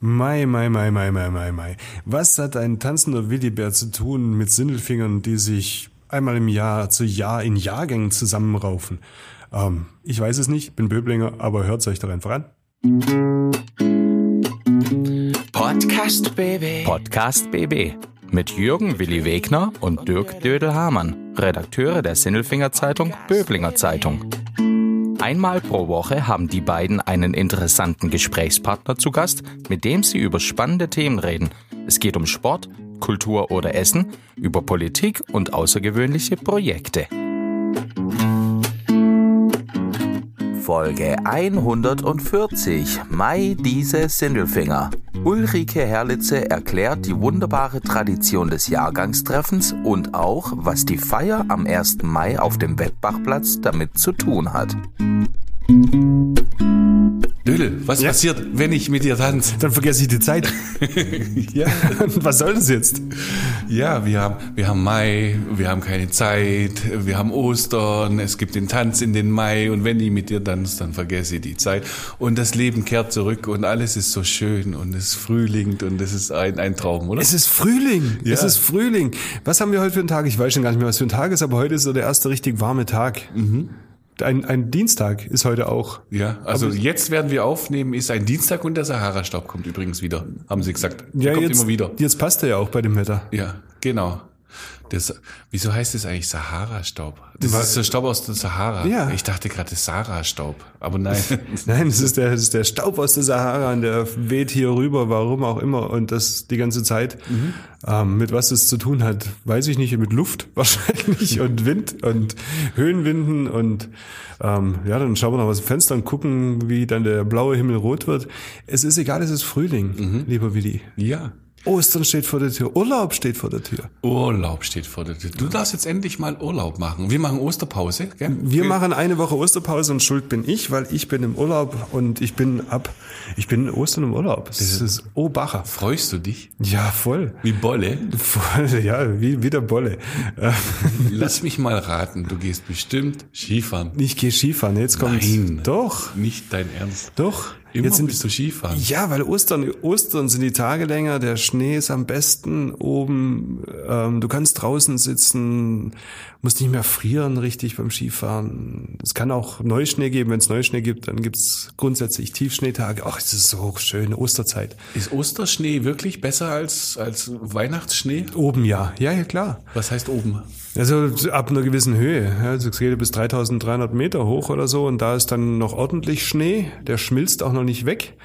Mai, Mai, Mai, Mai, Mai, Mai, Mai. Was hat ein tanzender Willibär zu tun mit Sindelfingern, die sich einmal im Jahr zu Jahr in Jahrgängen zusammenraufen? Ähm, ich weiß es nicht, bin Böblinger, aber hört euch doch einfach an. Podcast BB. Podcast BB mit Jürgen Willi Wegner und Dirk Dödel-Hamann, Redakteure der Sinnelfinger Zeitung Böblinger Zeitung. Einmal pro Woche haben die beiden einen interessanten Gesprächspartner zu Gast, mit dem sie über spannende Themen reden. Es geht um Sport, Kultur oder Essen, über Politik und außergewöhnliche Projekte. Folge 140. Mai diese Sindelfinger. Ulrike Herlitze erklärt die wunderbare Tradition des Jahrgangstreffens und auch, was die Feier am 1. Mai auf dem Wettbachplatz damit zu tun hat. Dödel, was Ja. passiert, wenn ich mit dir tanze? Dann vergesse ich die Zeit. Ja, Was soll das jetzt? Ja wir, haben, wir haben Mai, wir haben keine Zeit, wir haben Ostern, es gibt den Tanz in den Mai und wenn ich mit dir tanze, dann vergesse ich die Zeit. Und das Leben kehrt zurück und alles ist so schön und es ist Frühling und es ist ein, ein Traum, oder? Es ist Frühling. Ja. Es ist Frühling. Was haben wir heute für einen Tag? Ich weiß schon gar nicht mehr, was für ein Tag ist, aber heute ist so der erste richtig warme Tag. Ein, ein Dienstag ist heute auch. ja, also jetzt werden wir aufnehmen, ist ein Dienstag und der Sahara-Staub kommt übrigens wieder, haben sie gesagt. Der Ja, kommt jetzt, immer wieder. Jetzt passt er ja auch bei dem Wetter. Ja, genau. Das, wieso heißt es eigentlich Sahara-Staub? Das Weil- ist der Staub aus der Sahara. Ja. Ich dachte gerade, das ist Sahara-Staub. Aber nein. Nein, es ist der, es ist der Staub aus der Sahara und der weht hier rüber, warum auch immer. Und das die ganze Zeit. Ähm, mit was es zu tun hat, weiß ich nicht. Mit Luft wahrscheinlich und Wind und Höhenwinden. Und ähm, ja, dann schauen wir noch aus dem Fenster und gucken, wie dann der blaue Himmel rot wird. Es ist egal, es ist Frühling, lieber Willi. ja. Ostern steht vor der Tür, Urlaub steht vor der Tür. Urlaub steht vor der Tür. Du darfst jetzt endlich mal Urlaub machen. Wir machen Osterpause, gell? Wir machen eine Woche Osterpause und schuld bin ich, weil ich bin im Urlaub und ich bin ab, ich bin in Ostern im Urlaub. Das ist Obacher. Freust du dich? Ja, voll. Wie Bolle? Voll, ja, wie, wie der Bolle. Lass mich mal raten. Du gehst bestimmt Skifahren. Ich gehe Skifahren, jetzt kommt Nein. Doch, Nicht dein Ernst. doch. Immer jetzt sind, bist du Skifahren. ja, weil Ostern, Ostern sind die Tage länger, der Schnee ist am besten oben, ähm, du kannst draußen sitzen, musst nicht mehr frieren richtig beim Skifahren. Es kann auch Neuschnee geben, wenn es Neuschnee gibt, dann gibt's grundsätzlich Tiefschneetage. Ach, es ist so schön, Osterzeit. Ist Osterschnee wirklich besser als, als Weihnachtsschnee? Oben ja, ja, ja klar. Was heißt oben? Also ab einer gewissen Höhe. Also es geht bis 3300 Meter hoch oder so und da ist dann noch ordentlich Schnee. Der schmilzt auch noch nicht weg.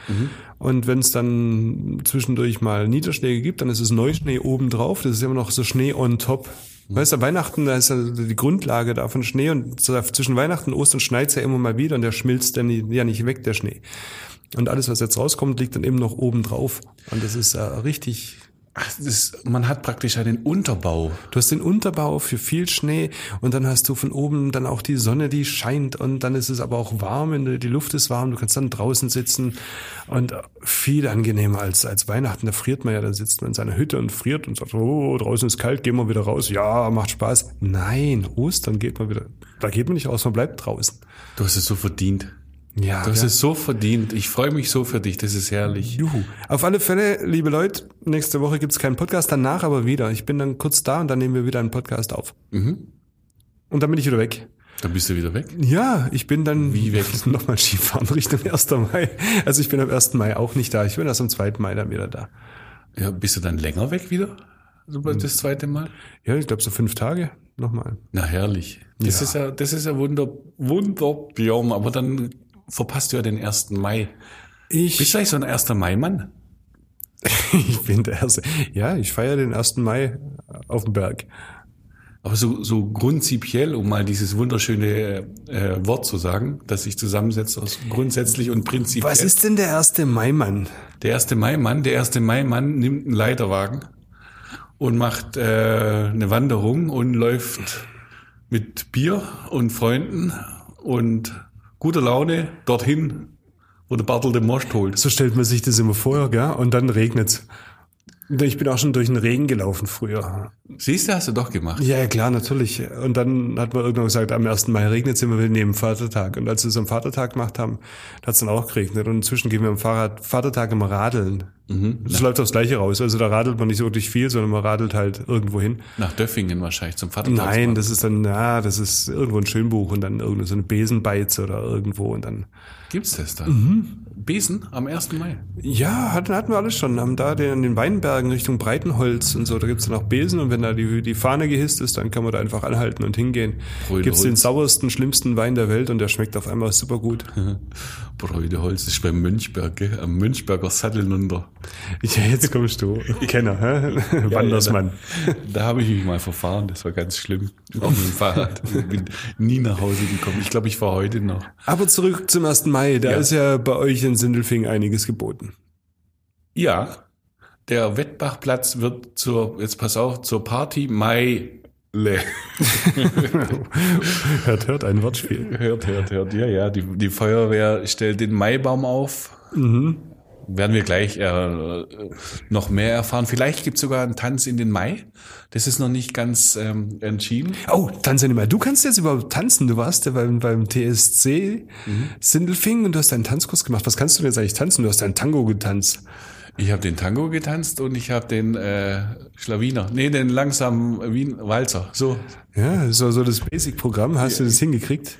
Und wenn es dann zwischendurch mal Niederschläge gibt, dann ist es Neuschnee oben drauf. Das ist immer noch so Schnee on top. Weißt du, Weihnachten, da ist ja die Grundlage davon Schnee und zwischen Weihnachten und Ostern schneit's ja immer mal wieder und der schmilzt dann ja nicht weg, der Schnee. Und alles, was jetzt rauskommt, liegt dann eben noch oben drauf. Und das ist äh, richtig, Ach, das, man hat praktisch einen Unterbau. Du hast den Unterbau für viel Schnee und dann hast du von oben dann auch die Sonne, die scheint und dann ist es aber auch warm, die Luft ist warm, du kannst dann draußen sitzen und viel angenehmer als, als Weihnachten. Da friert man ja, da sitzt man in seiner Hütte und friert und sagt, oh, draußen ist kalt, gehen wir wieder raus. Ja, macht Spaß. Nein, Ostern geht man wieder, da geht man nicht raus, man bleibt draußen. Du hast es so verdient. Ja, Du hast ja. es so verdient. Ich freue mich so für dich. Das ist herrlich. Juhu. Auf alle Fälle, liebe Leute, nächste Woche gibt's keinen Podcast, danach aber wieder. Ich bin dann kurz da und dann nehmen wir wieder einen Podcast auf. Mhm. Und dann bin ich wieder weg. Dann bist du wieder weg. Ja, ich bin dann Wie weg? nochmal Skifahren Richtung 1. Mai. Also ich bin am 1. Mai auch nicht da. Ich bin erst am 2. Mai dann wieder da. Ja, bist du dann länger weg wieder? So Hm. Das zweite Mal? Ja, ich glaube so fünf Tage nochmal. Na herrlich. Das Ja. ist ja, das ist ja wunder, wunderbiom. Aber dann verpasst du ja den 1. Mai. Ich, Bist du eigentlich so ein 1. Mai-Mann? ich bin der Erste. Ja, ich feiere den 1. Mai auf dem Berg. Aber so, so grundzipiell, um mal dieses wunderschöne äh, Wort zu sagen, das sich zusammensetzt aus grundsätzlich und prinzipiell. Was ist denn der 1. Mai, Mann? Der 1. Mai-Mann, der 1. Mai-Mann nimmt einen Leiterwagen und macht äh, eine Wanderung und läuft mit Bier und Freunden und guter Laune dorthin, wo der Bartel den Most holt. So stellt man sich das immer vor, gell? Und dann regnet's. Ich bin auch schon durch den Regen gelaufen früher. Siehst du, hast du doch gemacht. Ja, ja, klar, natürlich. Und dann hat man irgendwann gesagt, am 1. Mai regnet es immer wieder neben dem Vatertag. Und als wir es am Vatertag gemacht haben, hat es dann auch geregnet. Und inzwischen gehen wir am Fahrrad, Vatertag immer radeln. Das läuft aufs Gleiche raus. Also da radelt man nicht so durch viel, sondern man radelt halt irgendwo hin. Nach Döffingen wahrscheinlich zum Vatertag. Nein, das ist dann, na, das ist irgendwo ein Schönbuch und dann irgendeine so eine Besenbeiz oder irgendwo und dann. Gibt's das da? Besen am 1. Mai. Ja, hatten, hatten wir alles schon. Haben da den, den Weinbergen Richtung Breitenholz und so, da gibt's dann auch Besen und wenn da die, die Fahne gehisst ist, dann kann man da einfach anhalten und hingehen. Brüder Gibt's den sauersten, schlimmsten Wein der Welt und der schmeckt auf einmal super gut. Bräudeholz ist beim Münchberg, gell? am Münchberger Sattel runter. Ja, jetzt kommst du. Kenner, hä? Wandersmann. da, da habe ich mich mal verfahren, das war ganz schlimm. Auf dem Fahrrad. Ich bin nie nach Hause gekommen. Ich glaube, ich fahre heute noch. Aber zurück zum 1. Mai, da Ja. ist ja bei euch in Sindelfing einiges geboten. Ja, der Wettbachplatz wird zur, jetzt pass auf, zur Party Mai. hört, hört, ein Wortspiel. Hört, hört, hört. Ja, ja, die, die Feuerwehr stellt den Maibaum auf. Werden wir gleich äh, noch mehr erfahren. Vielleicht gibt es sogar einen Tanz in den Mai. Das ist noch nicht ganz ähm, entschieden. Oh, tanzen nicht mal. Du kannst jetzt überhaupt tanzen. Du warst ja beim, beim TSC Sindelfing und du hast einen Tanzkurs gemacht. Was kannst du denn jetzt eigentlich tanzen? Du hast einen Tango getanzt. Ich habe den Tango getanzt und ich habe den äh, Schlawiner. Nee, den langsamen Wien Walzer. So. Ja, so, so das Basic-Programm. Hast du das hingekriegt?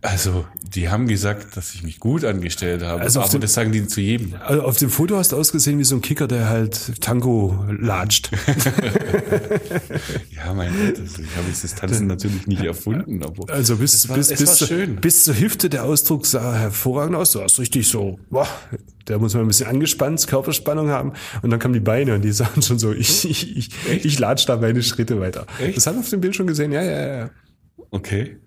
Also, die haben gesagt, dass ich mich gut angestellt habe. Also aber dem- das sagen die zu jedem. Also auf dem Foto hast du ausgesehen wie so ein Kicker, der halt Tango latscht. Ja, mein Gott, also ich habe jetzt das Tanzen natürlich nicht erfunden, aber Also bis, war, bis, bis, schön. bis zur Hüfte der Ausdruck sah hervorragend aus. Du hast richtig so, boah, da muss man ein bisschen angespannt, Körperspannung haben. Und dann kamen die Beine und die sahen schon so, ich, ich, ich, ich latsch da meine Schritte weiter. Echt? Das haben wir auf dem Bild schon gesehen, ja, ja, ja. Okay.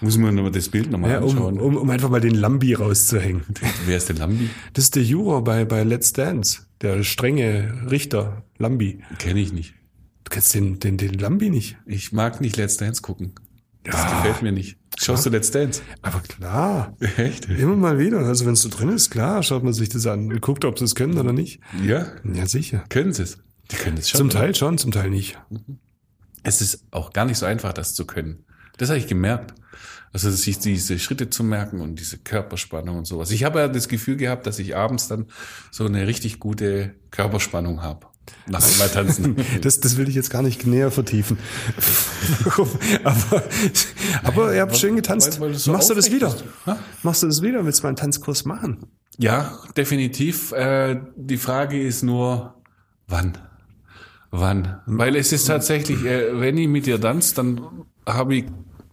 Muss man noch mal das Bild nochmal ja um, anschauen. um, um einfach mal den Lambi rauszuhängen. Wer ist denn Lambi? Das ist der Juror bei, bei Let's Dance, der strenge Richter Lambi. Kenne ich nicht. Du kennst den, den, den Lambi nicht? Ich mag nicht Let's Dance gucken. Das Ja. gefällt mir nicht. Schaust du Let's Dance? Aber klar. Echt? Immer mal wieder. Also wenn es so drin ist, klar, schaut man sich das an und guckt, ob sie es können oder nicht. Ja. Ja, sicher. Können sie es? Die können es schon. Zum? Teil schon, zum Teil nicht. Es ist auch gar nicht so einfach, das zu können. Das habe ich gemerkt. Also sich diese Schritte zu merken und diese Körperspannung und sowas. Ich habe ja das Gefühl gehabt, dass ich abends dann so eine richtig gute Körperspannung habe. Nach einmal tanzen. Das, das will ich jetzt gar nicht näher vertiefen. Aber, aber ihr habt schön getanzt. weil- weil so Machst du das wieder? Ha? Machst du das wieder? Willst du mal einen Tanzkurs machen? Ja, definitiv. Äh, die Frage ist nur, wann? Wann? Weil es ist tatsächlich, äh, wenn ich mit dir tanze, dann habe ich,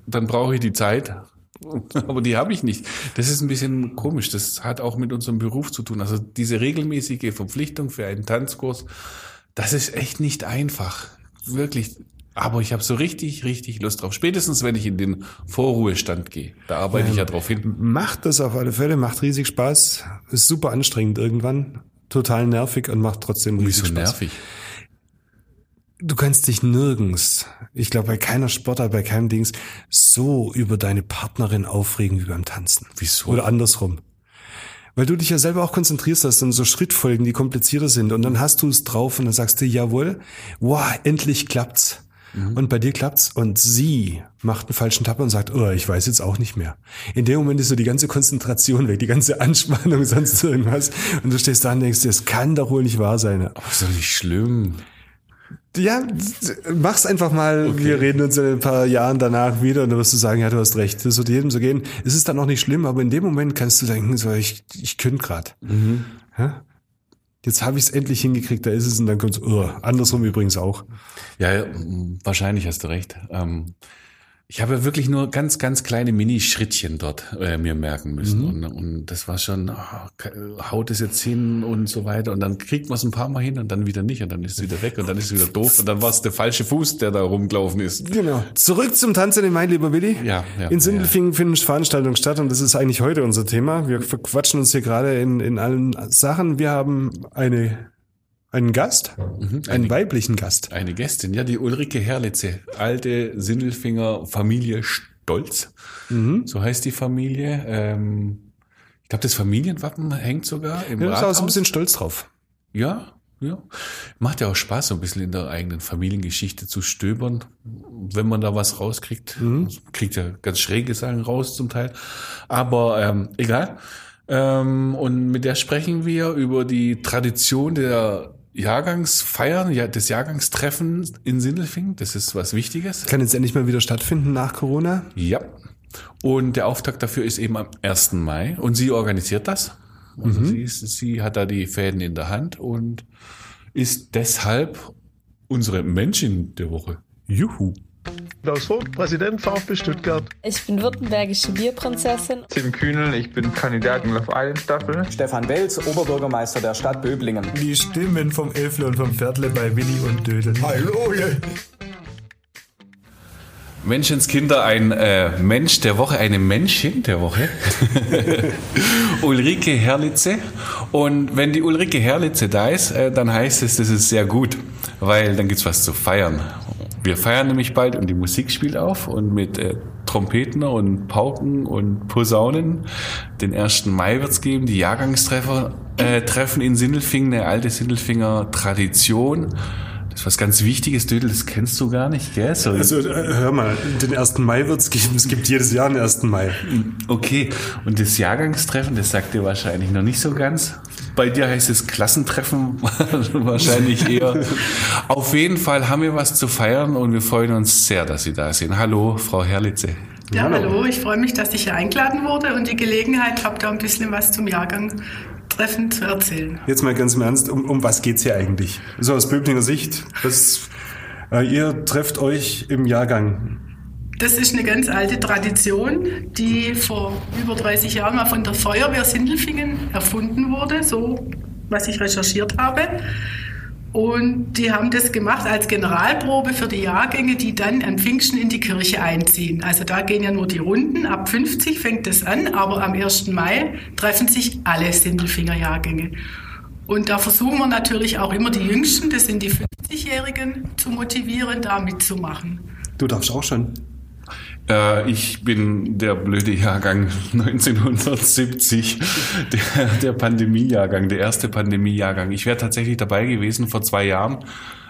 dann brauche ich die Zeit. Aber die habe ich nicht. Das ist ein bisschen komisch. Das hat auch mit unserem Beruf zu tun. Also diese regelmäßige Verpflichtung für einen Tanzkurs, das ist echt nicht einfach. Wirklich. Aber ich habe so richtig, richtig Lust drauf. Spätestens, wenn ich in den Vorruhestand gehe. Da arbeite ich ja drauf hin. Macht das auf alle Fälle, macht riesig Spaß. Ist super anstrengend irgendwann. Total nervig und macht trotzdem riesig Wieso Spaß. nervig? Du kannst dich nirgends, ich glaube bei keiner Sportart, bei keinem Dings, so über deine Partnerin aufregen wie beim Tanzen. Wieso? Oder andersrum. Weil du dich ja selber auch konzentrierst, hast dann so Schrittfolgen, die komplizierter sind und dann hast du es drauf und dann sagst du, jawohl, wow, endlich klappt's. Und bei dir klappt's und sie macht einen falschen Tapper und sagt, oh, ich weiß jetzt auch nicht mehr. In dem Moment ist so die ganze Konzentration weg, die ganze Anspannung, sonst irgendwas. Und du stehst da und denkst, das kann doch wohl nicht wahr sein. Aber ist doch nicht schlimm. Ja, mach's einfach mal. Wir reden uns in ein paar Jahren danach wieder und dann wirst du sagen, ja, du hast recht. Das wird jedem so gehen. Es ist dann auch nicht schlimm, aber in dem Moment kannst du denken, so, ich, ich könnte grad. Ja? Jetzt habe ich es endlich hingekriegt, da ist es und dann kommt's, oh, andersrum übrigens auch. Ja, wahrscheinlich hast du recht. Ähm, ich habe wirklich nur ganz, ganz kleine Mini-Schrittchen dort äh, mir merken müssen. Und, und das war schon, k- haut es jetzt hin und so weiter. Und dann kriegt man es ein paar Mal hin und dann wieder nicht. Und dann ist es wieder weg und dann ist es wieder doof. Und dann war es der falsche Fuß, der da rumgelaufen ist. Genau. Zurück zum Tanzen in Main, lieber Willi. Ja, ja, In Sindelfingen finden Veranstaltungen statt und das ist eigentlich heute unser Thema. Wir verquatschen uns hier gerade in, in allen Sachen. Wir haben eine, einen Gast, einen weiblichen Gast. Eine Gästin, ja, die Ulrike Herlitze, alte Sindelfinger Familie Stolz. So heißt die Familie. Ähm, ich glaube, das Familienwappen hängt sogar im Ja, da ist auch so ein Rathaus. bisschen stolz drauf. Ja, ja. Macht ja auch Spaß, so ein bisschen in der eigenen Familiengeschichte zu stöbern, wenn man da was rauskriegt. Mhm. Kriegt ja ganz schräge Sachen raus zum Teil. Aber ähm, egal. Ähm, und mit der sprechen wir über die Tradition der Jahrgangsfeiern, ja, des Jahrgangstreffens in Sindelfingen. Das ist was Wichtiges. Kann jetzt endlich mal wieder stattfinden nach Corona? Ja. Und der Auftakt dafür ist eben am 1. Mai. Und sie organisiert das. Also mhm. sie, ist, sie hat da die Fäden in der Hand und ist deshalb unsere Menschin der Woche. Juhu. Klaus Vogt, Präsident VfB Stuttgart. Ich bin württembergische Bierprinzessin. Tim Kühnel, ich bin Kandidat in Love Island Staffel. Stefan Welz, Oberbürgermeister der Stadt Böblingen. Die Stimmen vom Elfle und vom Viertle bei Willi und Dödel. Hallo! Menschenskinder, ein äh, Mensch der Woche, eine Menschin der Woche. Ulrike Herlitze. Und wenn die Ulrike Herlitze da ist, äh, dann heißt es, das ist sehr gut, weil dann gibt's was zu feiern. Wir feiern nämlich bald und die Musik spielt auf und mit äh, Trompeten und Pauken und Posaunen. Den 1. Mai wird's geben, die Jahrgangstreffer äh, treffen in Sindelfingen, eine alte Sindelfinger Tradition. Das ist was ganz Wichtiges, Dödel, das kennst du gar nicht, gell? So also äh, hör mal, den 1. Mai wird's geben, es gibt jedes Jahr einen 1. Mai. Okay, und das Jahrgangstreffen, das sagt dir wahrscheinlich noch nicht so ganz. Bei dir heißt es Klassentreffen wahrscheinlich eher. Auf jeden Fall haben wir was zu feiern und wir freuen uns sehr, dass Sie da sind. Hallo, Frau Herlitze. Ja, hallo. hallo. Ich freue mich, dass ich hier eingeladen wurde und die Gelegenheit habe, da ein bisschen was zum Jahrgang Treffen zu erzählen. Jetzt mal ganz im Ernst, um, um was geht's hier eigentlich? So aus Böblinger Sicht, was, äh, ihr trefft euch im Jahrgang. Das ist eine ganz alte Tradition, die vor über 30 Jahren mal von der Feuerwehr Sindelfingen erfunden wurde, so was ich recherchiert habe. Und die haben das gemacht als Generalprobe für die Jahrgänge, die dann an Pfingsten in die Kirche einziehen. Also da gehen ja nur die Runden. Ab 50 fängt das an, aber am 1. Mai treffen sich alle Sindelfinger Jahrgänge. Und da versuchen wir natürlich auch immer die Jüngsten, das sind die 50-Jährigen, zu motivieren, da mitzumachen. Du darfst auch schon. Äh, ich bin der blöde Jahrgang 1970, der, der Pandemiejahrgang, der erste Pandemiejahrgang. Ich wäre tatsächlich dabei gewesen vor zwei Jahren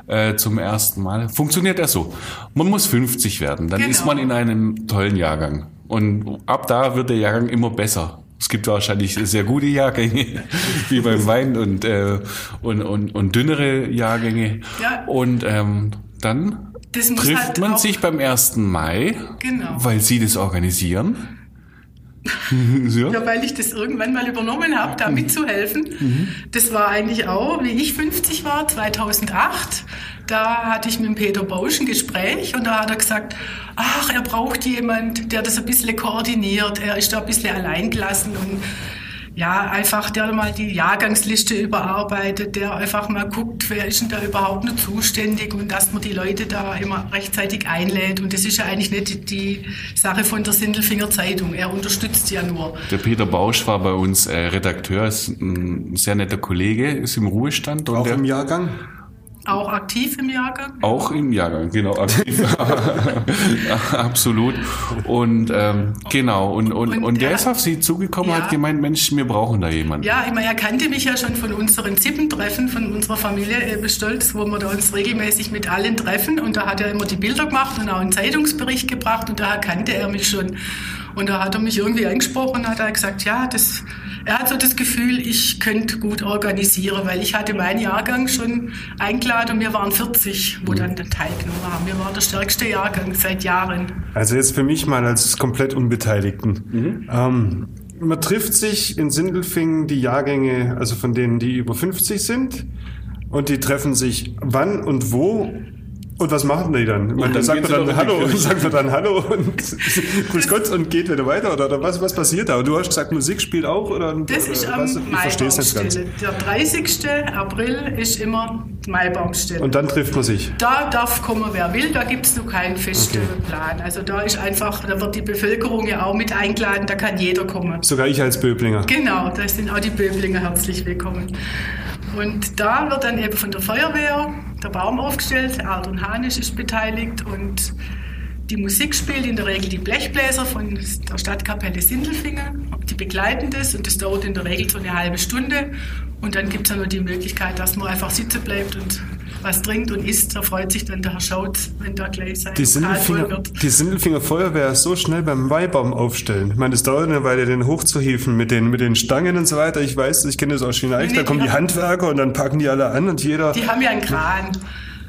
äh, zum ersten Mal. Funktioniert er so. Man muss 50 werden, dann genau. ist man in einem tollen Jahrgang. Und ab da wird der Jahrgang immer besser. Es gibt wahrscheinlich sehr gute Jahrgänge, wie beim Wein und, äh, und, und, und dünnere Jahrgänge. Ja. Und ähm, dann trifft halt man sich beim 1. Mai, genau. weil Sie das organisieren. ja. ja. weil ich das irgendwann mal übernommen habe, da mitzuhelfen. Mhm. Das war eigentlich auch, wie ich 50 war, 2008. Da hatte ich mit Peter Bausch ein Gespräch und da hat er gesagt, ach, er braucht jemand, der das ein bisschen koordiniert. Er ist da ein bisschen alleingelassen und ja, einfach der mal die Jahrgangsliste überarbeitet, der einfach mal guckt, wer ist denn da überhaupt noch zuständig und dass man die Leute da immer rechtzeitig einlädt. Und das ist ja eigentlich nicht die Sache von der Sindelfinger Zeitung. Er unterstützt ja nur. Der Peter Bausch war bei uns äh, Redakteur, ist ein sehr netter Kollege, ist im Ruhestand. Und Auch der, im Jahrgang? Auch aktiv im Jahrgang? Auch im Jahrgang, genau, aktiv. Absolut. Und ähm, genau, und, und, und, und der ist auf Sie zugekommen ja. hat gemeint, Mensch, wir brauchen da jemanden. Ja, ich meine, er kannte mich ja schon von unseren Zippentreffen, von unserer Familie äh, Stolz, wo wir da uns regelmäßig mit allen treffen. Und da hat er immer die Bilder gemacht und auch einen Zeitungsbericht gebracht und daher kannte er mich schon. Und da hat er mich irgendwie angesprochen und hat er gesagt, ja, das, er hat so das Gefühl, ich könnte gut organisieren, weil ich hatte meinen Jahrgang schon eingeladen und wir waren 40, wo dann teilgenommen haben. Wir waren der stärkste Jahrgang seit Jahren. Also jetzt für mich mal als komplett Unbeteiligten. Mhm. Ähm, man trifft sich in Sindelfingen die Jahrgänge, also von denen, die über 50 sind. Und die treffen sich wann und wo und was machen die dann? Und dann sagt man dann Hallo und sagt man dann Hallo und Grüß Gott und geht wieder weiter oder, oder was, was passiert da? Und du hast gesagt, Musik spielt auch oder, Das ist am was? Ich verstehe es nicht ganz. Der 30. April ist immer Maibaumstelle. Und dann trifft man sich? Da darf kommen, wer will, da gibt es noch keinen festen okay. Plan. Also da ist einfach, da wird die Bevölkerung ja auch mit eingeladen, da kann jeder kommen. Sogar ich als Böblinger? Genau, da sind auch die Böblinger herzlich willkommen. Und da wird dann eben von der Feuerwehr der Baum aufgestellt, Ardon Hanisch ist beteiligt und die Musik spielt in der Regel die Blechbläser von der Stadtkapelle Sindelfingen. Die begleiten das und das dauert in der Regel so eine halbe Stunde. Und dann gibt es ja nur die Möglichkeit, dass man einfach sitzen bleibt und was trinkt und isst. Da freut sich dann der Herr Schautz, wenn da gleich sein die Sindelfinger, wird. Die Sindelfinger Feuerwehr ist so schnell beim Weihbaum aufstellen. Ich meine, es dauert eine Weile, den hochzuhieven mit den, mit den Stangen und so weiter. Ich weiß, ich kenne das aus China. Nee, da kommen die Handwerker und dann packen die alle an und jeder... Die haben ja einen Kran.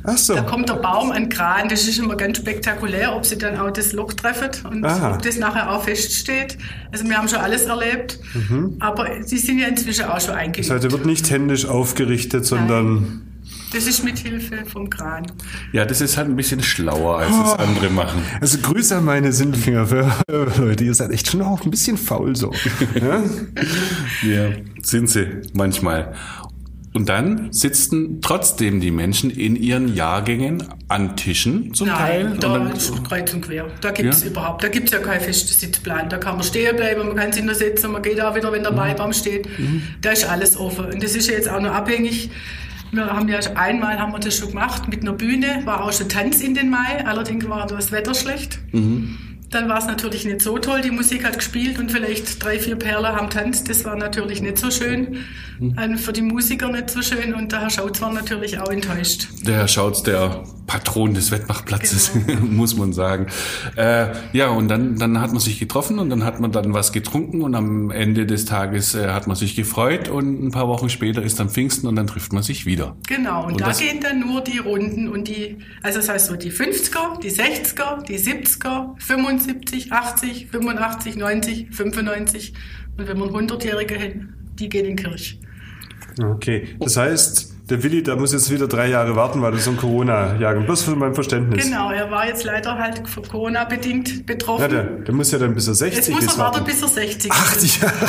Ach so. Da kommt der Baum an Kran, das ist immer ganz spektakulär, ob sie dann auch das Loch treffen und Aha. ob das nachher auch feststeht. Also wir haben schon alles erlebt, mhm. aber sie sind ja inzwischen auch schon eingeübt. Das heißt, wird nicht händisch aufgerichtet, sondern... Nein. Das ist mit Hilfe vom Kran. Ja, das ist halt ein bisschen schlauer, als oh. es andere machen. Also Grüße an meine Sindelfinger für Leute, ihr seid echt schon auch ein bisschen faul so. ja? ja, sind sie manchmal. Und dann sitzen trotzdem die Menschen in ihren Jahrgängen an Tischen zum Nein, Teil. Nein, da ist kreuz und quer. Da gibt es ja? überhaupt, da gibt es ja keinen festen Sitzplan. Da kann man stehen bleiben, man kann sich nur setzen, man geht auch wieder, wenn der mhm. Beibaum steht. Mhm. Da ist alles offen. Und das ist ja jetzt auch noch abhängig. Wir haben ja einmal haben wir das schon gemacht mit einer Bühne, war auch schon Tanz in den Mai, allerdings war das Wetter schlecht. Mhm. Dann war es natürlich nicht so toll. Die Musik hat gespielt und vielleicht drei, vier Perler haben tanzt. Das war natürlich nicht so schön. Mhm. Für die Musiker nicht so schön. Und der Herr Schautz war natürlich auch enttäuscht. Der Herr Schautz, der Patron des Wettmachplatzes, genau. muss man sagen. Äh, ja, und dann, dann hat man sich getroffen und dann hat man dann was getrunken und am Ende des Tages äh, hat man sich gefreut und ein paar Wochen später ist dann Pfingsten und dann trifft man sich wieder. Genau, und, und da gehen dann nur die Runden und die, also das heißt so die 50er, die 60er, die 70er, 75 75, 80, 85, 90, 95 und wenn man 100-Jährige hin, die gehen in Kirche. Okay, das heißt, der Willi, der muss jetzt wieder drei Jahre warten, weil das so ein Corona-Jahrgang. Bloß für mein Verständnis. Genau, er war jetzt leider halt Corona-bedingt betroffen. Ja, der, der, muss ja dann bis er 60 ist. Jetzt muss er warten, bis er 60 ist. 80 Jahre.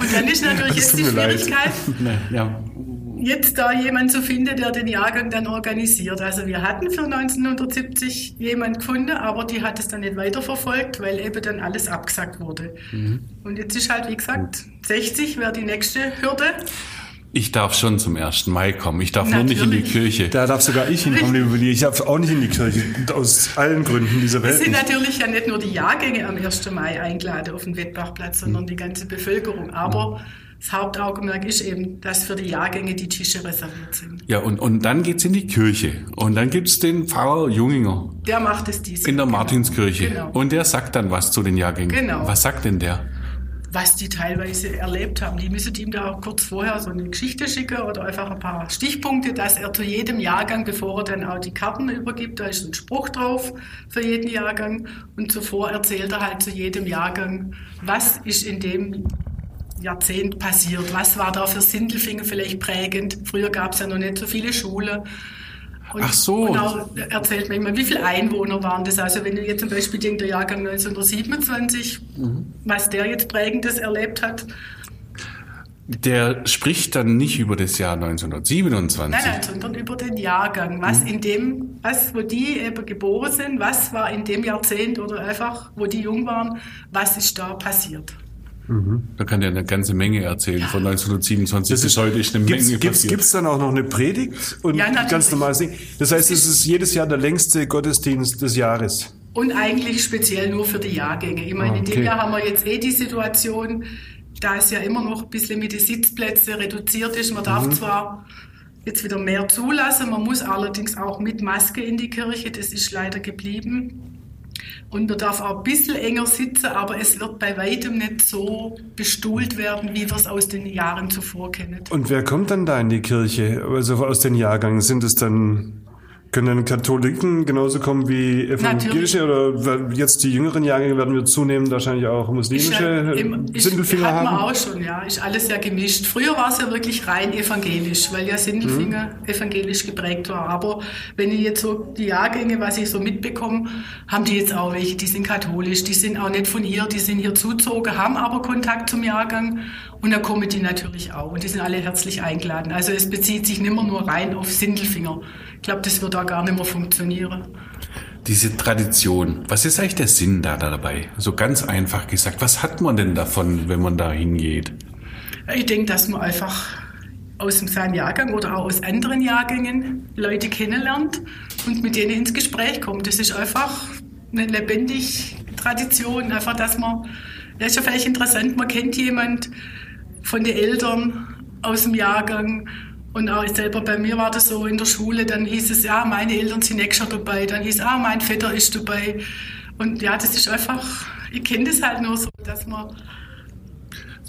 Und dann ist natürlich jetzt die Schwierigkeit. ja jetzt da jemand zu finden, der den Jahrgang dann organisiert. Also wir hatten für 1970 jemand gefunden, aber die hat es dann nicht weiterverfolgt, weil eben dann alles abgesagt wurde. Mhm. Und jetzt ist halt, wie gesagt, 60 wäre die nächste Hürde. Ich darf schon zum 1. Mai kommen. Ich darf Natürlich. nur nicht in die Kirche. Da darf sogar ich hinkommen, liebe Willi. Ich darf auch nicht in die Kirche. Aus allen Gründen dieser Welt. Es sind natürlich ja nicht nur die Jahrgänge am 1. Mai eingeladen auf den Wettbachplatz, sondern die ganze Bevölkerung. Aber mhm das Hauptaugenmerk ist eben, dass für die Jahrgänge die Tische reserviert sind. Ja, und, und dann geht's in die Kirche. Und dann gibt's den Pfarrer Junginger. Der macht es dieses In der genau. Martinskirche. Genau. Und der sagt dann was zu den Jahrgängen. Genau. Was sagt denn der? was die teilweise erlebt haben. Die müssen ihm da auch kurz vorher so eine Geschichte schicken oder einfach ein paar Stichpunkte, dass er zu jedem Jahrgang, bevor er dann auch die Karten übergibt, da ist ein Spruch drauf für jeden Jahrgang und zuvor erzählt er halt zu jedem Jahrgang, was ist in dem Jahrzehnt passiert? Was war da für Sindelfingen vielleicht prägend? Früher gab es ja noch nicht so viele Schulen. Und, Ach so. Und auch erzählt man immer, wie viele Einwohner waren das? Also wenn du jetzt zum Beispiel der Jahrgang 1927, mhm. was der jetzt Prägendes erlebt hat. Der spricht dann nicht über das Jahr 1927. Nein, nein, sondern über den Jahrgang. Was mhm. in dem, was, wo die eben geboren sind, was war in dem Jahrzehnt oder einfach, wo die jung waren, was ist da passiert? Mhm. Da kann er eine ganze Menge erzählen. Von 1927 das bis heute ist eine gibt's, Menge gibt's, passiert. Gibt es dann auch noch eine Predigt und ja, ganz normales Ding? Das heißt, es ist jedes Jahr der längste Gottesdienst des Jahres. Und eigentlich speziell nur für die Jahrgänge. Ich meine, okay. in dem Jahr haben wir jetzt eh die Situation, da es ja immer noch ein bisschen mit den Sitzplätzen reduziert ist. Man darf mhm. zwar jetzt wieder mehr zulassen, man muss allerdings auch mit Maske in die Kirche, das ist leider geblieben. Und man darf auch ein bisschen enger sitzen, aber es wird bei weitem nicht so bestuhlt werden, wie wir es aus den Jahren zuvor kennen. Und wer kommt dann da in die Kirche? Also aus den Jahrgängen? Sind es dann können dann Katholiken genauso kommen wie evangelische oder jetzt die jüngeren Jahrgänge werden wir zunehmend wahrscheinlich auch muslimische ich, Sindelfinger ich, haben? Hat man auch schon, ja. Ist alles ja gemischt. Früher war es ja wirklich rein evangelisch, weil ja Sindelfinger mhm. evangelisch geprägt war. Aber wenn ich jetzt so die Jahrgänge, was ich so mitbekomme, haben die jetzt auch welche, die sind katholisch, die sind auch nicht von hier, die sind hier zuzogen, haben aber Kontakt zum Jahrgang und da kommen die natürlich auch und die sind alle herzlich eingeladen. Also es bezieht sich nicht mehr nur rein auf Sindelfinger. Ich glaube, das wird da gar nicht mehr funktionieren. Diese Tradition, was ist eigentlich der Sinn da dabei? So ganz einfach gesagt, was hat man denn davon, wenn man da hingeht? Ich denke, dass man einfach aus seinem Jahrgang oder auch aus anderen Jahrgängen Leute kennenlernt und mit denen ins Gespräch kommt. Das ist einfach eine lebendige Tradition, einfach, dass man, das ist ja vielleicht interessant, man kennt jemand von den Eltern aus dem Jahrgang Und auch selber bei mir war das so in der Schule, dann hieß es, ja, meine Eltern sind extra dabei. Dann hieß, ah, mein Vetter ist dabei. Und ja, das ist einfach, ich kenne das halt nur so, dass man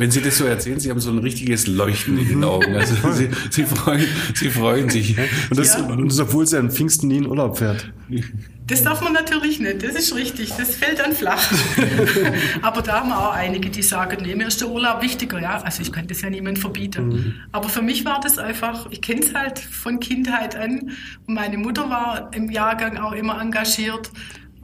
wenn Sie das so erzählen, Sie haben so ein richtiges Leuchten in den Augen. Also Sie, Sie, freuen, Sie freuen sich. Und das, ja. und das, obwohl Sie an Pfingsten nie in Urlaub fährt. Das darf man natürlich nicht, das ist richtig, das fällt dann flach. Aber da haben wir auch einige, die sagen, nee, mir ist der Urlaub wichtiger. Ja, also ich könnte das ja niemand verbieten. Mhm. Aber für mich war das einfach, ich kenne es halt von Kindheit an. Und meine Mutter war im Jahrgang auch immer engagiert.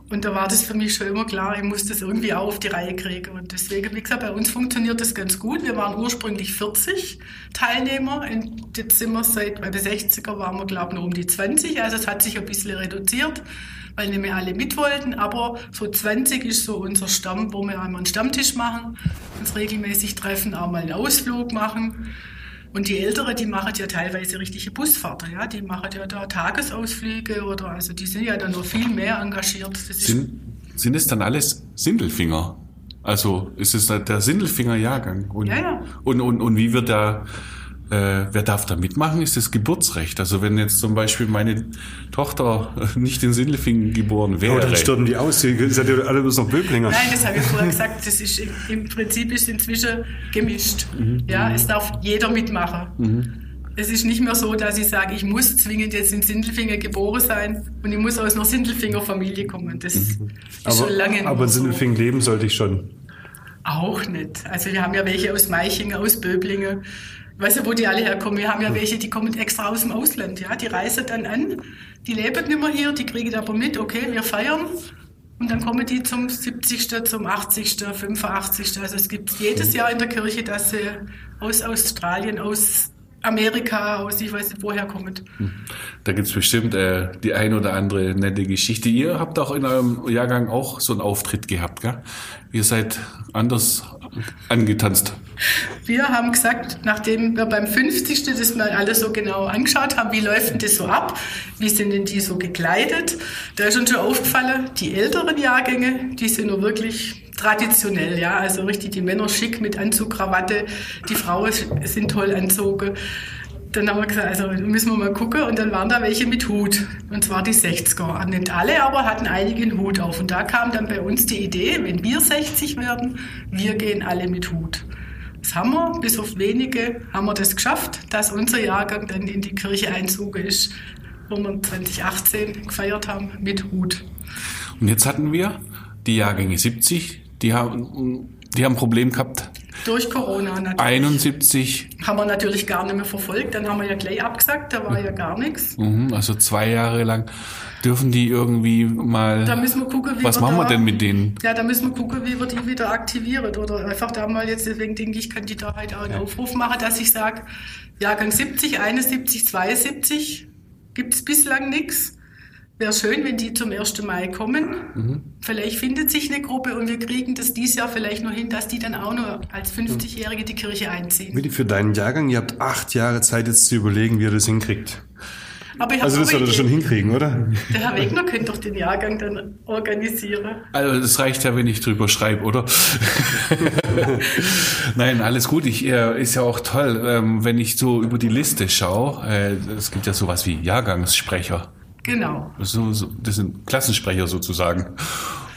Und da war das für mich schon immer klar, ich muss das irgendwie auch auf die Reihe kriegen. Und deswegen, wie gesagt, bei uns funktioniert das ganz gut. Wir waren ursprünglich 40 Teilnehmer. Und jetzt sind wir seit, bei den 60er waren wir, glaube ich, noch um die 20. Also es hat sich ein bisschen reduziert, weil nicht mehr alle mit wollten. Aber so 20 ist so unser Stamm, wo wir einmal einen Stammtisch machen, uns regelmäßig treffen, auch mal einen Ausflug machen. Und die Ältere, die machen ja teilweise richtige Busfahrten, ja, die machen ja da Tagesausflüge oder also die sind ja dann noch viel mehr engagiert. sind, sind es dann alles Sindelfinger? Also ist es der Sindelfinger-Jahrgang? Und, ja, ja. Und, und, und wie wird da äh, wer darf da mitmachen, ist das Geburtsrecht. Also wenn jetzt zum Beispiel meine Tochter nicht in Sindelfingen geboren wäre. Aber dann sterben die aus, die seid ja alle bloß noch Böblinger. Nein, das habe ich vorher gesagt, das ist im Prinzip ist inzwischen gemischt. Mhm. Ja, es darf jeder mitmachen. Mhm. Es ist nicht mehr so, dass ich sage, ich muss zwingend jetzt in Sindelfingen geboren sein und ich muss aus einer Sindelfinger Familie kommen. Das mhm. ist aber, schon lange Aber in Sindelfingen so. leben sollte ich schon. Auch nicht. Also wir haben ja welche aus Meichingen, aus Böblingen. Weißt du, wo die alle herkommen? Wir haben ja welche, die kommen extra aus dem Ausland, ja. Die reisen dann an, die leben nicht mehr hier, die kriegen aber mit, okay, wir feiern. Und dann kommen die zum 70., zum 80., 85. Also es gibt jedes Jahr in der Kirche, dass sie aus Australien, aus Amerika, aus ich weiß nicht woher kommen. Hm. Da gibt es bestimmt äh, die ein oder andere nette Geschichte. Ihr habt auch in eurem Jahrgang auch so einen Auftritt gehabt, gell? Ihr seid anders angetanzt. Wir haben gesagt, nachdem wir beim 50. das mal alles so genau angeschaut haben, wie läuft denn das so ab? Wie sind denn die so gekleidet? Da ist uns schon aufgefallen, die älteren Jahrgänge, die sind nur wirklich traditionell, ja, also richtig die Männer schick mit Anzug, Krawatte, die Frauen sind toll anzogen. Dann haben wir gesagt, also müssen wir mal gucken. Und dann waren da welche mit Hut. Und zwar die 60er. Nicht alle, aber hatten einige einen Hut auf. Und da kam dann bei uns die Idee, wenn wir 60 werden, wir gehen alle mit Hut. Das haben wir, bis auf wenige haben wir das geschafft, dass unser Jahrgang dann in die Kirche einzogen ist, wo wir 2018 gefeiert haben mit Hut. Und jetzt hatten wir die Jahrgänge 70, die haben, die haben ein Problem gehabt. Durch Corona natürlich. 71. Haben wir natürlich gar nicht mehr verfolgt. Dann haben wir ja gleich abgesagt, da war ja gar nichts. Mhm, also zwei Jahre lang dürfen die irgendwie mal. Da müssen wir gucken, wie Was wir machen da, wir denn mit denen? Ja, da müssen wir gucken, wie wir die wieder aktivieren. Oder einfach da mal jetzt, deswegen denke ich, kann die da halt auch einen ja. Aufruf machen, dass ich sage, Jahrgang 70, 71, 72 gibt es bislang nichts. Wäre schön, wenn die zum 1. Mai kommen. Mhm. Vielleicht findet sich eine Gruppe und wir kriegen das dieses Jahr vielleicht noch hin, dass die dann auch nur als 50-Jährige die Kirche einziehen. Willi, für deinen Jahrgang, ihr habt acht Jahre Zeit jetzt zu überlegen, wie ihr das hinkriegt. Aber ich also das soll er schon hinkriegen, oder? Der Herr Wegner könnte doch den Jahrgang dann organisieren. Also das reicht ja, wenn ich drüber schreibe, oder? Nein, alles gut. Ich, äh, ist ja auch toll, ähm, wenn ich so über die Liste schaue. Äh, es gibt ja sowas wie Jahrgangssprecher. Genau. Das sind Klassensprecher sozusagen.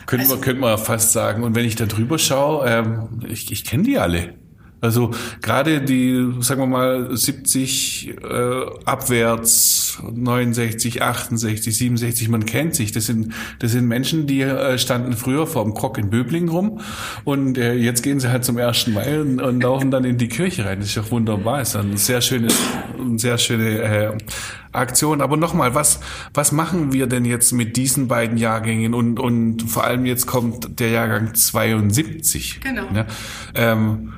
Könnte also, man, könnte man fast sagen. Und wenn ich da drüber schaue, ähm, ich, ich kenne die alle. Also gerade die, sagen wir mal, 70 äh, abwärts, 69, 68, 67, man kennt sich. Das sind, das sind Menschen, die äh, standen früher vor dem Krog in Böbling rum und äh, jetzt gehen sie halt zum ersten Mal und, und laufen dann in die Kirche rein. Das ist doch wunderbar. Das ist eine sehr schöne, eine sehr schöne äh, Aktion. Aber nochmal, was, was machen wir denn jetzt mit diesen beiden Jahrgängen und, und vor allem jetzt kommt der Jahrgang 72. Genau. Ja, ähm,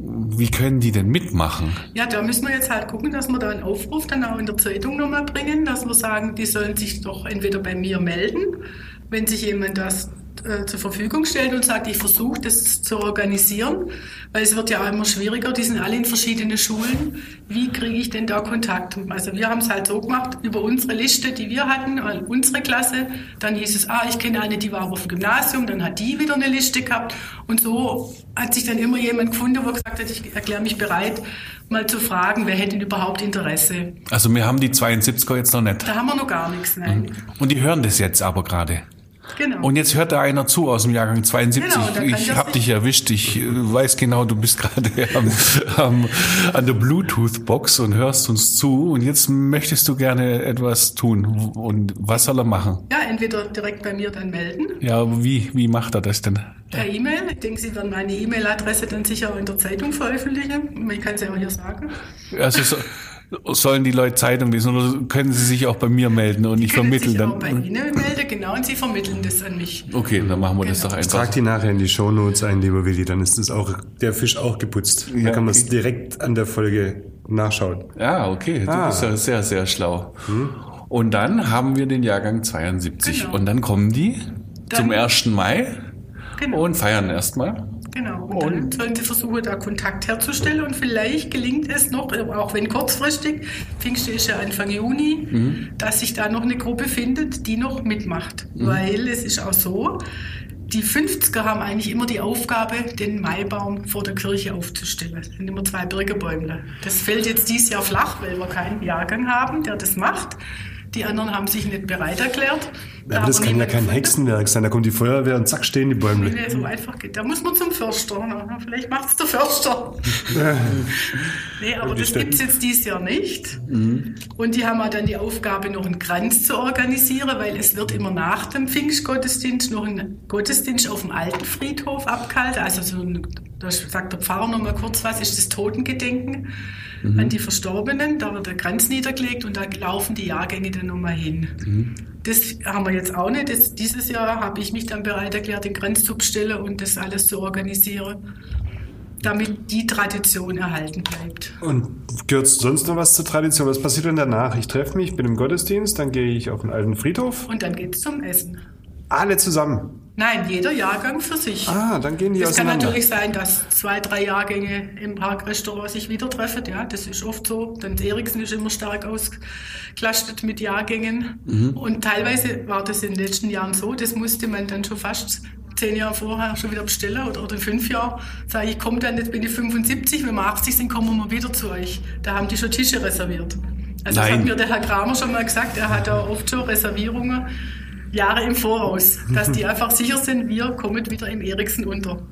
wie können die denn mitmachen? Ja, da müssen wir jetzt halt gucken, dass wir da einen Aufruf dann auch in der Zeitung nochmal bringen, dass wir sagen, die sollen sich doch entweder bei mir melden, wenn sich jemand das äh, zur Verfügung stellt und sagt, ich versuche das zu organisieren, weil es wird ja auch immer schwieriger, die sind alle in verschiedenen Schulen. Wie kriege ich denn da Kontakt? Also wir haben es halt so gemacht, über unsere Liste, die wir hatten, unsere Klasse, dann hieß es, ah, ich kenne eine, die war auf dem Gymnasium, dann hat die wieder eine Liste gehabt und so hat sich dann immer jemand gefunden, wo gesagt hat, ich erkläre mich bereit, mal zu fragen, wer hätte überhaupt Interesse. Also wir haben die 72er jetzt noch nicht. Da haben wir noch gar nichts, nein. Und die hören das jetzt aber gerade. Genau. Und jetzt hört da einer zu aus dem Jahrgang 72. Genau, ich habe dich erwischt. Ich äh, weiß genau, du bist gerade an der Bluetooth-Box und hörst uns zu. Und jetzt möchtest du gerne etwas tun. Und was soll er machen? Ja, entweder direkt bei mir dann melden. Ja, wie, wie macht er das denn? Per E-Mail. Ich denke, Sie werden meine E-Mail-Adresse dann sicher in der Zeitung veröffentlichen. Ich kann es ja auch hier sagen. Also so, sollen die Leute Zeitung lesen oder können sie sich auch bei mir melden und ich vermittle dann? Auch bei Ihnen melden, genau, und Sie vermitteln das an mich. Okay, dann machen wir genau. das doch einfach. Trag die nachher in die Shownotes ein, lieber Willi, dann ist das auch, der Fisch auch geputzt. Ja, dann kann man es direkt an der Folge nachschauen. Ja, okay, du ah. bist ja sehr, sehr schlau. Hm? Und dann haben wir den Jahrgang 72 genau. und dann kommen die dann, zum 1. Mai genau. und feiern erstmal. Genau. Und, und dann sollen sie versuchen, da Kontakt herzustellen und vielleicht gelingt es noch, auch wenn kurzfristig, Pfingste ist ja Anfang Juni, mhm. dass sich da noch eine Gruppe findet, die noch mitmacht. Mhm. Weil es ist auch so, die 50er haben eigentlich immer die Aufgabe, den Maibaum vor der Kirche aufzustellen. Das sind immer zwei Birkebäume. Das fällt jetzt dieses Jahr flach, weil wir keinen Jahrgang haben, der das macht. Die anderen haben sich nicht bereit erklärt. Ja, aber das kann ja kein gefunden. Hexenwerk sein. Da kommt die Feuerwehr und zack stehen die Bäume. Nee, so einfach geht. Da muss man zum Förster. Na, vielleicht macht es der Förster. nee, aber das gibt es jetzt dieses Jahr nicht. Mhm. Und die haben auch dann die Aufgabe, noch einen Kranz zu organisieren, weil es wird immer nach dem Pfingstgottesdienst noch ein Gottesdienst auf dem alten Friedhof abgehalten. Also so ein, da sagt der Pfarrer noch mal kurz was, ist das Totengedenken mhm. an die Verstorbenen. Da wird der Kranz niedergelegt und da laufen die Jahrgänge dann nochmal hin. Mhm. Das haben wir jetzt auch nicht. Das, dieses Jahr habe ich mich dann bereit erklärt, den Kranz zu bestellen und das alles zu organisieren, damit die Tradition erhalten bleibt. Und gehört sonst noch was zur Tradition? Was passiert denn danach? Ich treffe mich, bin im Gottesdienst, dann gehe ich auf den alten Friedhof. Und dann geht es zum Essen. Alle zusammen? Nein, jeder Jahrgang für sich. Ah, dann gehen die Es kann natürlich sein, dass zwei, drei Jahrgänge im Parkrestaurant sich wieder treffen. Ja, das ist oft so. Dann Eriksen ist immer stark ausgelastet mit Jahrgängen. Mhm. Und teilweise war das in den letzten Jahren so, das musste man dann schon fast zehn Jahre vorher schon wieder bestellen oder, oder fünf Jahre. Sage ich, komme dann, jetzt bin ich 75, wenn wir 80 sind, kommen wir wieder zu euch. Da haben die schon Tische reserviert. Also das hat mir der Herr Kramer schon mal gesagt, er hat da oft schon Reservierungen Jahre im Voraus, dass die einfach sicher sind, wir kommen wieder im Eriksen unter.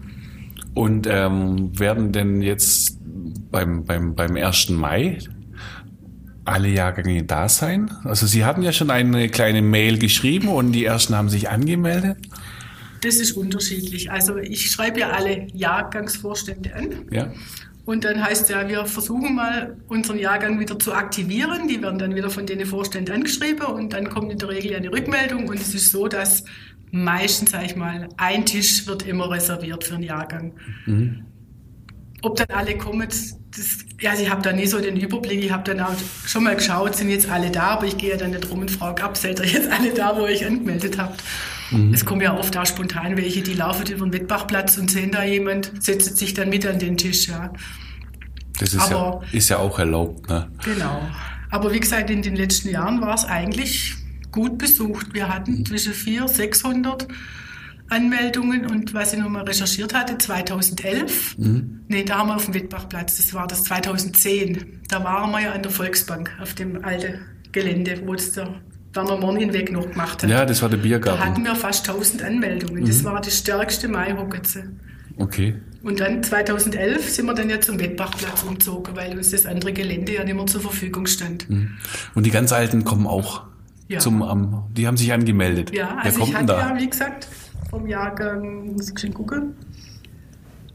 Und ähm, werden denn jetzt beim, beim, beim 1. Mai alle Jahrgänge da sein? Also Sie hatten ja schon eine kleine Mail geschrieben und die ersten haben sich angemeldet. Das ist unterschiedlich. Also ich schreibe ja alle Jahrgangsvorstände an. Ja. Und dann heißt ja, wir versuchen mal, unseren Jahrgang wieder zu aktivieren. Die werden dann wieder von den Vorständen angeschrieben und dann kommt in der Regel eine Rückmeldung. Und es ist so, dass meistens, sage ich mal, ein Tisch wird immer reserviert für einen Jahrgang. Mhm. Ob dann alle kommen, das, ja, ich habe da nie so den Überblick. Ich habe dann auch schon mal geschaut, sind jetzt alle da, aber ich gehe ja dann nicht rum und frage ab, seid ihr jetzt alle da, wo ihr euch angemeldet habt. Mhm. Es kommen ja oft auch spontan welche, die laufen über den Wettbachplatz und sehen da jemand, setzt sich dann mit an den Tisch. Ja. Das ist, Aber, ja, ist ja auch erlaubt. Ne? Genau. Aber wie gesagt, in den letzten Jahren war es eigentlich gut besucht. Wir hatten mhm. zwischen 400, 600 Anmeldungen und was ich nochmal recherchiert hatte, 2011, mhm. nee, da haben wir auf dem Wettbachplatz, das war das 2010. Da waren wir ja an der Volksbank auf dem alten Gelände, wo es der Werner Morn hinweg noch gemacht hat. Ja, das war der Biergarten. Da hatten wir fast 1000 Anmeldungen. Mhm. Das war die stärkste Maihocketze. Okay. Und dann 2011 sind wir dann ja zum Wettbachplatz umgezogen, weil uns das andere Gelände ja nicht mehr zur Verfügung stand. Mhm. Und die ganz Alten kommen auch ja. zum, um, die haben sich angemeldet. Ja, also ich hatte ja, wie gesagt, vom Jahrgang, muss ich schon gucken,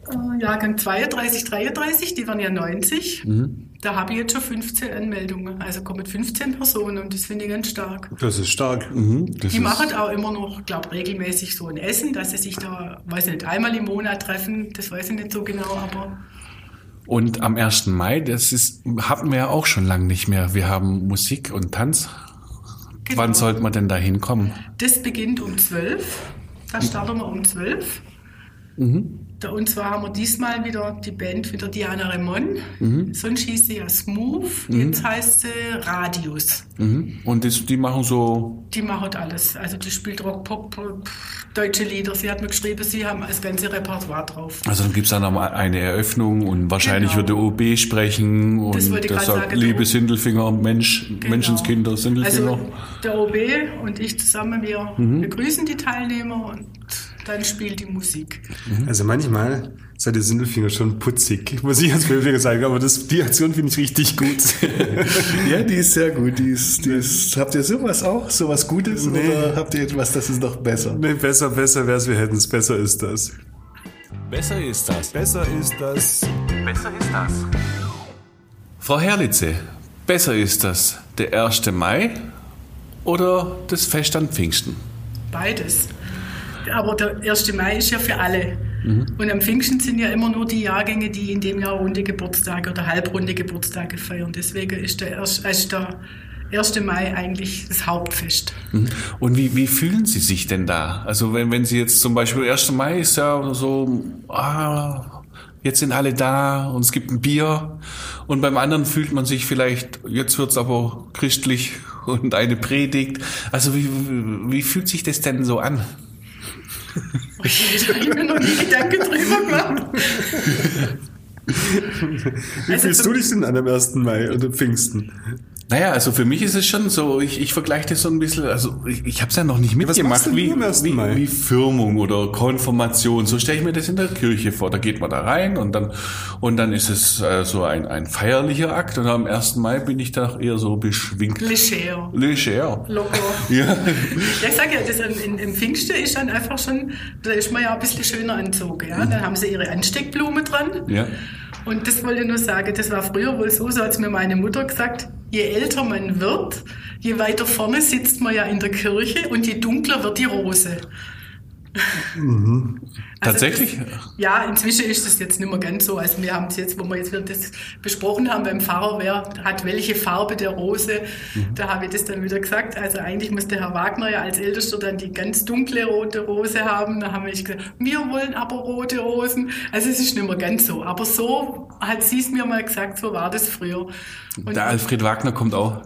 äh, Jahrgang 32, 33, die waren ja 90. Mhm. Da habe ich jetzt schon 15 Anmeldungen. Also kommen 15 Personen und das finde ich ganz stark. Das ist stark. Mhm, das die machen auch immer noch, glaube regelmäßig so ein Essen, dass sie sich da, weiß ich nicht, einmal im Monat treffen. Das weiß ich nicht so genau, aber. Und am 1. Mai, das ist, hatten wir ja auch schon lange nicht mehr. Wir haben Musik und Tanz. Genau. Wann sollte man denn da hinkommen? Das beginnt um 12 Da starten wir um 12. Mhm. Und zwar haben wir diesmal wieder die Band wieder Diana Remon. Mhm. Sonst hieß sie ja Smooth, mhm. jetzt heißt sie Radius. Mhm. Und das, die machen so. Die machen alles. Also die spielt Rock, Pop, deutsche Lieder. Sie hat mir geschrieben, sie haben das ganze Repertoire drauf. Also dann gibt es dann noch eine Eröffnung und wahrscheinlich genau. wird der OB sprechen und das der sagt, sagen, liebe Sindelfinger, Mensch, genau. Menschenskinder, Sindelfinger. Also der OB und ich zusammen, wir mhm. begrüßen die Teilnehmer und dann spielt die Musik. Mhm. Also manchmal seid ihr Sindelfinger schon putzig, muss ich als Böblinger sagen, aber das, die Aktion finde ich richtig gut. ja, die ist sehr gut. Die ist, die ist, habt ihr sowas auch? Sowas Gutes? Nee. Oder habt ihr etwas, das ist noch besser? Nee, besser, besser wäre es, wir hätten es. Besser ist das. Besser ist das. Besser ist das. Besser ist das. Frau Herrlitze, besser ist das der 1. Mai oder das Fest an Pfingsten? Beides aber der 1. Mai ist ja für alle. Mhm. Und am Pfingsten sind ja immer nur die Jahrgänge, die in dem Jahr runde Geburtstage oder halbrunde Geburtstage feiern. Deswegen ist der, ist der 1. Mai eigentlich das Hauptfest. Mhm. Und wie, wie fühlen Sie sich denn da? Also wenn, wenn Sie jetzt zum Beispiel 1. Mai ist ja so, ah, jetzt sind alle da und es gibt ein Bier. Und beim anderen fühlt man sich vielleicht, jetzt wird's aber christlich und eine Predigt. Also wie, wie fühlt sich das denn so an? Ich habe mir noch nie Gedanken drüber gemacht. Wie fühlst also, du dich denn an dem 1. Mai oder Pfingsten? Naja, also für mich ist es schon so, ich, ich vergleiche das so ein bisschen, also ich, ich habe es ja noch nicht mitgemacht, ja, wie, wie, wie Firmung oder Konfirmation. So stelle ich mir das in der Kirche vor. Da geht man da rein und dann und dann ist es äh, so ein, ein feierlicher Akt und am 1. Mai bin ich da eher so beschwingt. Leger. Leger. Locker. ja. ja, ich sage ja, das in, im Pfingsten ist dann einfach schon, da ist man ja ein bisschen schöner anzogen. Ja? Dann haben sie ihre Ansteckblume dran. Ja. Und das wollte ich nur sagen, das war früher wohl so, so hat mir meine Mutter gesagt, je älter man wird, je weiter vorne sitzt man ja in der Kirche und je dunkler wird die Rose. Mhm. Also Tatsächlich? Das, ja, inzwischen ist das jetzt nicht mehr ganz so. Also wir haben es jetzt, wo wir jetzt das besprochen haben beim Pfarrer, wer hat welche Farbe der Rose, mhm. da habe ich das dann wieder gesagt. Also eigentlich muss der Herr Wagner ja als Ältester dann die ganz dunkle rote Rose haben. Da haben wir gesagt, wir wollen aber rote Rosen. Also es ist nicht mehr ganz so. Aber so hat sie es mir mal gesagt, so war das früher. Und der Alfred Wagner kommt auch.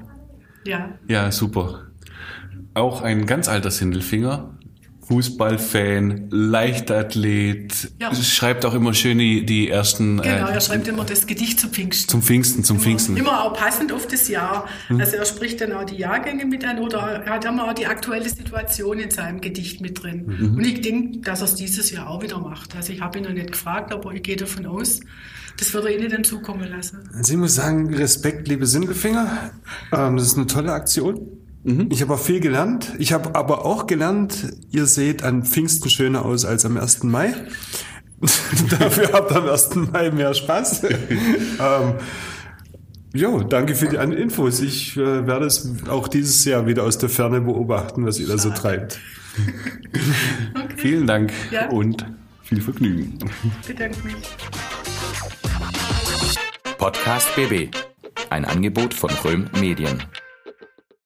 Ja. Ja, super. Auch ein ganz alter Sindelfinger. Fußballfan, Leichtathlet, ja. schreibt auch immer schön die, die ersten. Genau, äh, er schreibt immer das Gedicht zum Pfingsten. Zum Pfingsten, zum immer, Pfingsten. Immer auch passend auf das Jahr. Hm. Also er spricht dann auch die Jahrgänge mit an oder er hat immer auch die aktuelle Situation in seinem Gedicht mit drin. Mhm. Und ich denke, dass er es dieses Jahr auch wieder macht. Also ich habe ihn noch nicht gefragt, aber ich gehe davon aus, das würde er Ihnen dann zukommen lassen. Also ich muss sagen, Respekt, liebe Sindelfinger. Ähm, das ist eine tolle Aktion. Mhm. Ich habe auch viel gelernt. Ich habe aber auch gelernt, ihr seht an Pfingsten schöner aus als am 1. Mai. Dafür habt ihr am 1. Mai mehr Spaß. ähm, jo, danke für die Infos. Ich äh, werde es auch dieses Jahr wieder aus der Ferne beobachten, was ihr Schade. da so treibt. okay. Vielen Dank ja. und viel Vergnügen. Bedanke mich. Podcast BB. Ein Angebot von Röhm Medien.